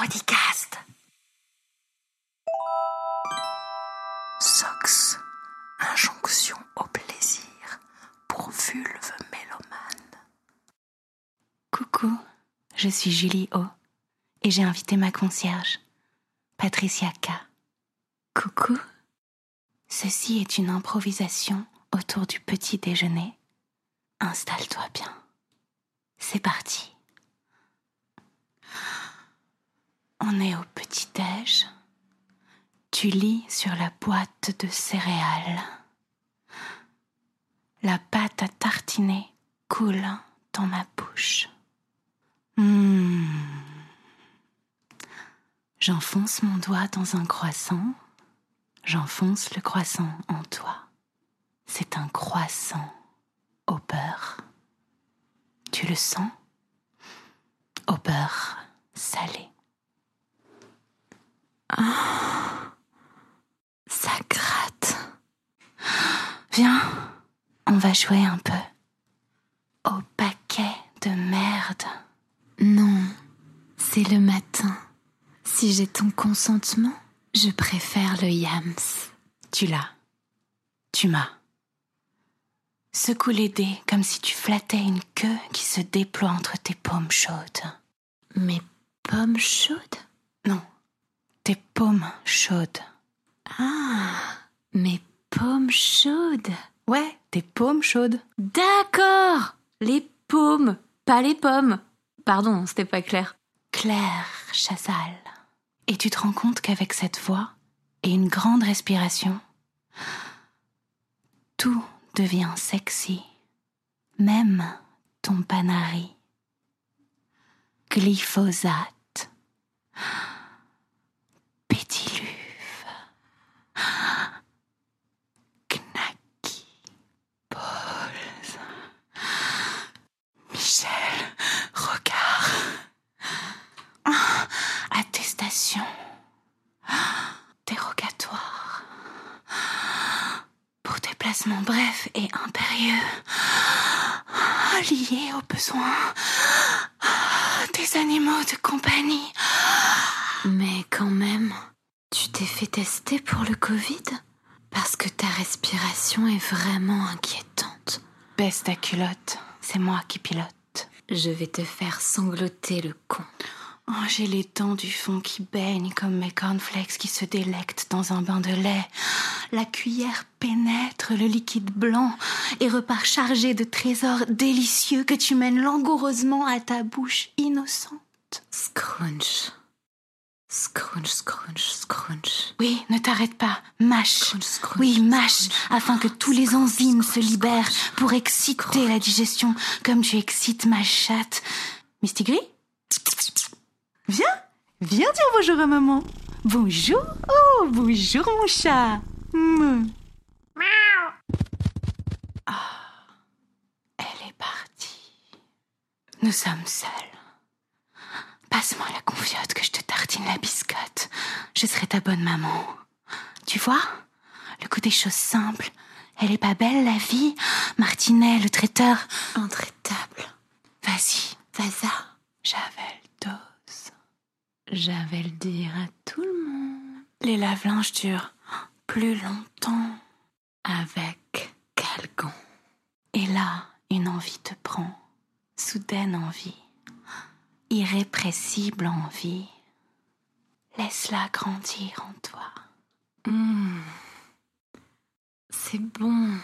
Parodicast. Sox, injonction au plaisir pour vulve mélomane. Coucou, je suis Julie O et j'ai invité ma concierge, Patricia K. Coucou. Ceci est une improvisation autour du petit déjeuner. Installe-toi bien. C'est parti. On est au petit-déj. Tu lis sur la boîte de céréales. La pâte à tartiner coule dans ma bouche. Mmh. J'enfonce mon doigt dans un croissant. J'enfonce le croissant en toi. C'est un croissant au beurre. Tu le sens? Au beurre salé. Ah, ça gratte. Viens, on va jouer un peu. Au paquet de merde. Non, c'est le matin. Si j'ai ton consentement, je préfère le yams. Tu l'as. Tu m'as. Secoue les dés comme si tu flattais une queue qui se déploie entre tes paumes chaudes. Mes pommes chaudes? Non, tes paumes chaudes. Ah, mes pommes chaudes. Ouais, tes paumes chaudes. D'accord, les paumes, pas les pommes. Pardon, c'était pas clair. Claire Chazal. Et tu te rends compte qu'avec cette voix et une grande respiration, tout devient sexy, même ton panari. Glyphosate, déplacement bref et impérieux, Ah, lié aux besoins des animaux de compagnie. Mais quand même, tu t'es fait tester pour le Covid? Parce que ta respiration est vraiment inquiétante. Baisse ta culotte, c'est moi qui pilote. Je vais te faire sangloter le con. Oh, j'ai les dents du fond qui baignent comme mes cornflakes qui se délectent dans un bain de lait. La cuillère pénètre le liquide blanc et repart chargée de trésors délicieux que tu mènes langoureusement à ta bouche innocente. Scrunch. Scrunch, scrunch, scrunch. Oui, ne t'arrête pas. Mâche. Scrunch, scrunch, Oui, mâche, scrunch, afin que tous les enzymes se libèrent pour exciter la digestion comme tu excites ma chatte. Misty Gris? Viens, viens dire bonjour à maman. Bonjour, oh, bonjour mon chat. Ah, elle est partie. Nous sommes seuls. Passe-moi la confiote que je te tartine la biscotte. Je serai ta bonne maman. Tu vois? Le coup des choses simples. Elle est pas belle, la vie Martinet, le traiteur. Intraitable. Vas-y, Zaza. j'avais le dose. J'avais le dire à tout le monde. Les lave-linges durent plus longtemps. Avec Calgon. Et là, une envie te prend. Soudaine envie. Irrépressible envie. Laisse-la grandir en toi. Mmh. C'est bon.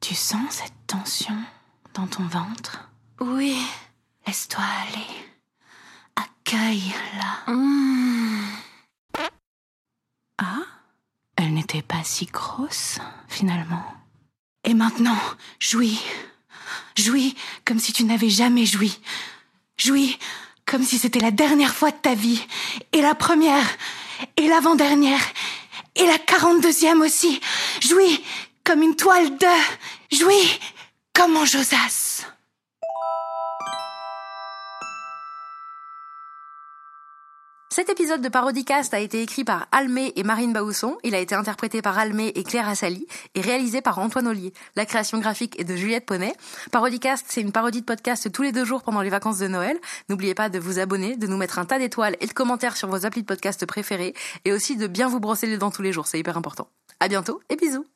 Tu sens cette tension dans ton ventre? Oui. Laisse-toi aller. Accueille-la. Mmh. Ah Elle pas si grosse, finalement. Et maintenant, jouis. Jouis comme si tu n'avais jamais joui. Jouis comme si c'était la dernière fois de ta vie. Et la première. Et l'avant-dernière. Et la quarante-deuxième aussi. Jouis comme une toile de. Jouis comme en Josas. Cet épisode de Parodicast a été écrit par Almé et Marine Baousson. Il a été interprété par Almé et Claire Assali et réalisé par Antoine Ollier. La création graphique est de Juliette Poney. Parodicast, c'est une parodie de podcast tous les deux jours pendant les vacances de Noël. N'oubliez pas de vous abonner, de nous mettre un tas d'étoiles et de commentaires sur vos applis de podcast préférés et aussi de bien vous brosser les dents tous les jours. C'est hyper important. À bientôt et bisous.